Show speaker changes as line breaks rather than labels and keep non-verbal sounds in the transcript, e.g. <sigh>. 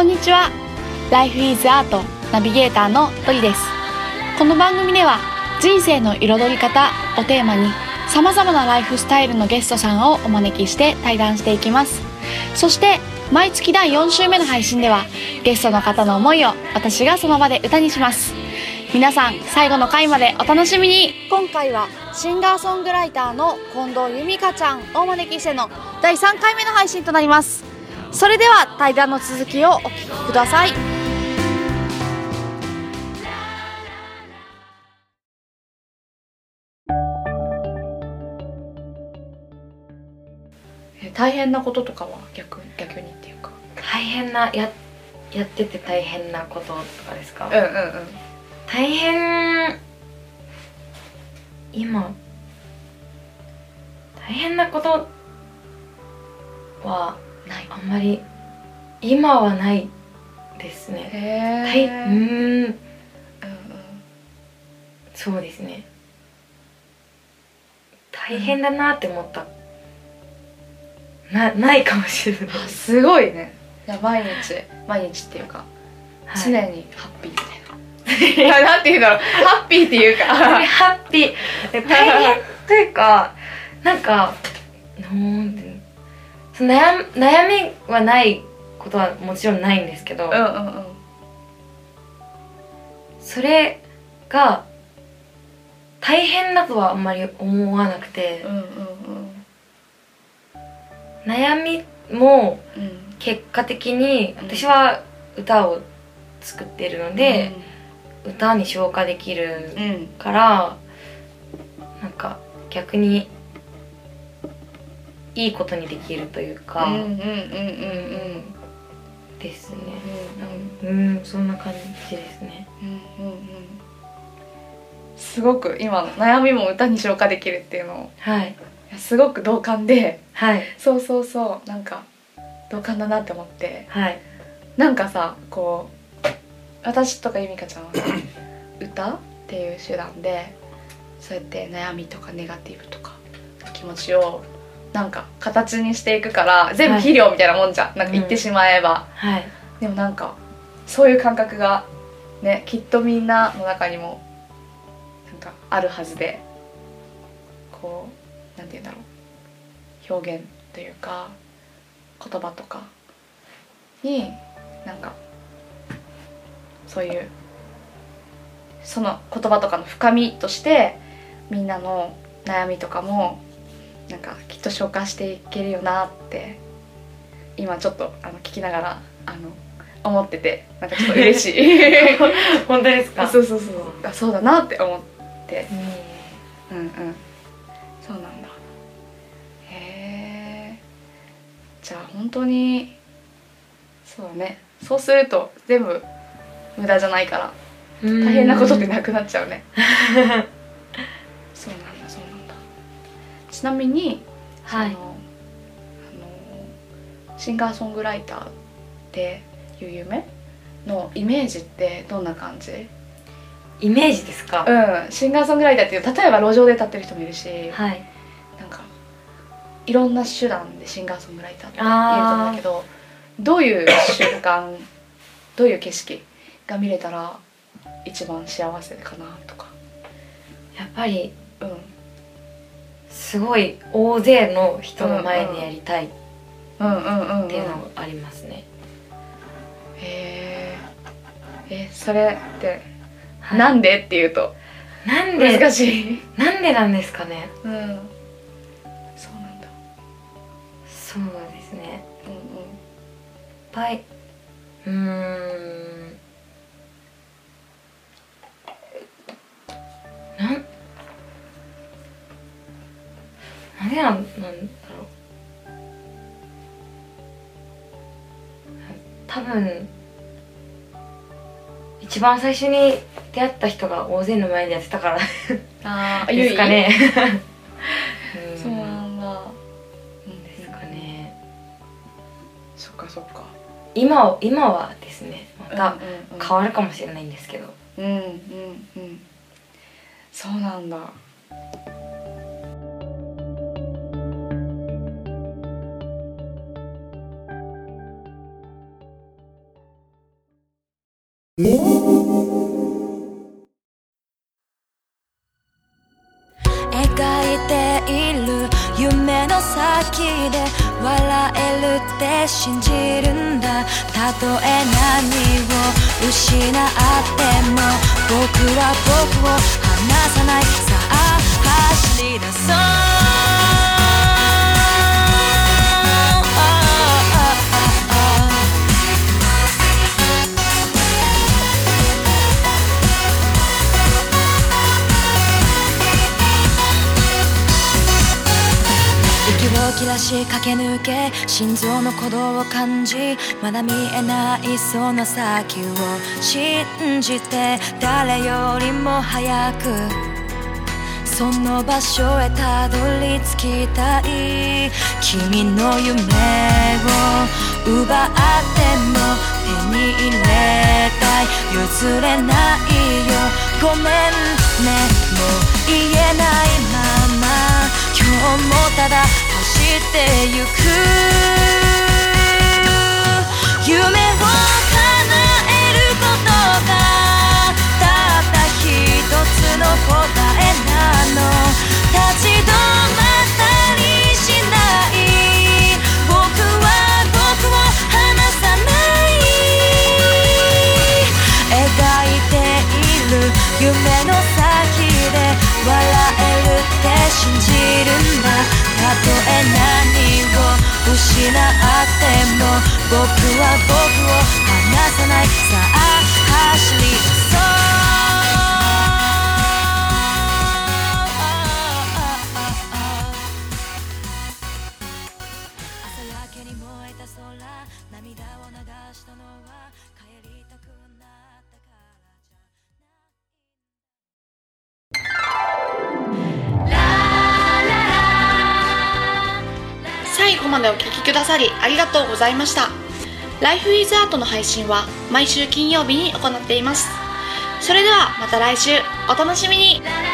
こんにちは。Life is Art ナビゲーターのトリです。この番組では人生の彩り方をテーマに様々なライフスタイルのゲストさんをお招きして対談していきます。そして毎月第4週目の配信ではゲストの方の思いを私がその場で歌にします。皆さん最後の回までお楽しみに。今回はシンガーソングライターの近藤由美香ちゃんをお招きしての第3回目の配信となります。それでは対談の続きをお聞きください。大変なこととかは逆逆にっていうか。
大変なややってて大変なこととかですか、
うんうんうん。
大変今大変なことは
ない。
あんまり今はないですね。
へ
大うーん
うんうん。
そうですね。大変だなって思った、なないかもしれない。
あすごいね。いや毎日毎日っていうか、
はい。
常にハッピーみたいな。いやなんて言うんだろう。ハッピーっていうか。
ハッピー。で大変というかなんかなんてその悩み悩みはないことはもちろんないんですけど、
うんうんうん
それが大変だとはあんまり思わなくて
うんうん
悩みも
うんうん
結果的に
うん
私は歌を作ってるので、歌に消化できる
うんうん
からなんか逆にいいことにできるというか、
うんうんうんうんうん
ですね
うん。
うん、そんな感じですね。
うんうんうん。すごく今の悩みも歌に消化できるっていうのを
はい。
すごく同感で
はい。
そうそうそうなんか同感だなって思って。
はい。
なんかさこう私とかゆみかちゃんはさ歌っていう手段でそうやって悩みとかネガティブとか気持ちをなんか形にしていくから全部肥料みたいなもんじゃん、なんか言ってしまえば、
はい。
でもなんかそういう感覚がねきっとみんなの中にもなんかあるはずでこうなんて言うんだろう。表現というか言葉とか。になんかそういうその言葉とかの深みとしてみんなの悩みとかもなんかきっと消化していけるよなって今ちょっとあの聞きながらあの思っててなんかちょっと嬉しい。<laughs>
本当ですか？
そうそうそうあそうだなって思って。
うん。
うんうん。そうなんだ。へえじゃあ本当にそうだね。そうすると全部無駄じゃないから大変なことってなくなっちゃうね <laughs> ちなみに
はい。
そのあのシンガーソングライターっていう夢？のイメージってどんな感じ？
イメージですか、
うん。シンガーソングライターっていう例えば路上で立ってる人もいるし、
はい。
なんかいろんな手段でシンガーソングライターって言うとんだけどどういう瞬間 <laughs> どういう景色が見れたら一番幸せかなとか。
やっぱり
うん
すごい大勢の人の前でやりたいっ
うんうんうんうん
ていうのがありますね、
へええそれって、
はい。
なんでっていうと
なんで？
難しい。
なんでなんですかね？
うん。そうなんだ。
そうですね。
うん
いっぱいうんなんでなんなんだろう。多分一番最初に出会った人が大勢の前でやってたから
ああ <laughs>
ですかね。う <laughs> ん
そうなんだ。
ですかね。
そっかそっか。
今は今はですねまた変わるかもしれないんですけど、
うんうんうん。そうなんだ
描いている夢の先で笑えるって信じるんだ。たとえ何を失っても僕は僕を離さない。さあ走り出そう。し駆け抜け心臓の鼓動を感じまだ見えないその先を信じて誰よりも早くその場所へたどり着きたい。君の夢を奪っても手に入れたい。譲れないよ。ごめんね。もう言えないまま。今日もただてゆく。夢を叶えることがたった一つの答えなの。立ち止まったりしない。僕は僕を離さない。描いている夢の先で笑えるって信じるんだ。たとえ何を失っても僕は僕を離さないさあ走りそう朝焼けに燃えた空涙を流したのは
までお聴きくださりありがとうございました。Life is Art の配信は毎週金曜日に行っています。それではまた来週お楽しみに。